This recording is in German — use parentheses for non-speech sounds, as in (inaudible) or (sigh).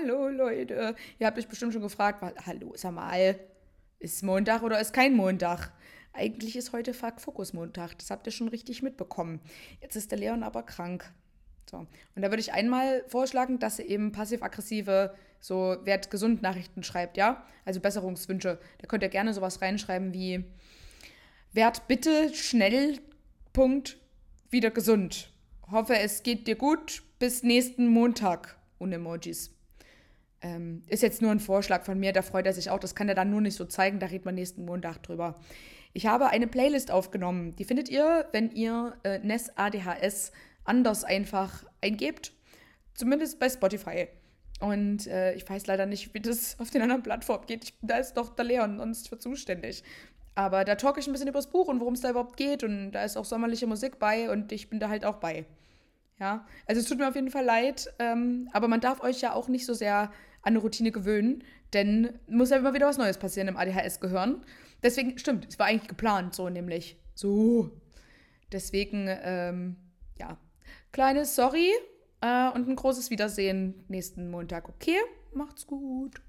hallo Leute. Ihr habt euch bestimmt schon gefragt, weil, hallo, sag mal, ist Montag oder ist kein Montag? Eigentlich ist heute Fuck Fokus Montag. Das habt ihr schon richtig mitbekommen. Jetzt ist der Leon aber krank. So. Und da würde ich einmal vorschlagen, dass ihr eben passiv-aggressive, so Wert gesund Nachrichten schreibt, ja? Also Besserungswünsche. Da könnt ihr gerne sowas reinschreiben wie Werd bitte schnell, Punkt, wieder gesund. Hoffe, es geht dir gut. Bis nächsten Montag. Und Emojis. Ähm, ist jetzt nur ein Vorschlag von mir, da freut er sich auch. Das kann er dann nur nicht so zeigen, da redet man nächsten Montag drüber. Ich habe eine Playlist aufgenommen. Die findet ihr, wenn ihr äh, NES ADHS anders einfach eingebt. Zumindest bei Spotify. Und äh, ich weiß leider nicht, wie das (laughs) auf den anderen Plattformen geht. Ich, da ist doch der Leon sonst für zuständig. Aber da talk ich ein bisschen über das Buch und worum es da überhaupt geht. Und da ist auch sommerliche Musik bei und ich bin da halt auch bei. Ja, also es tut mir auf jeden Fall leid, ähm, aber man darf euch ja auch nicht so sehr an eine Routine gewöhnen, denn muss ja immer wieder was Neues passieren im ADHS-Gehirn. Deswegen, stimmt, es war eigentlich geplant, so nämlich. So. Deswegen, ähm, ja, kleines Sorry äh, und ein großes Wiedersehen nächsten Montag. Okay, macht's gut.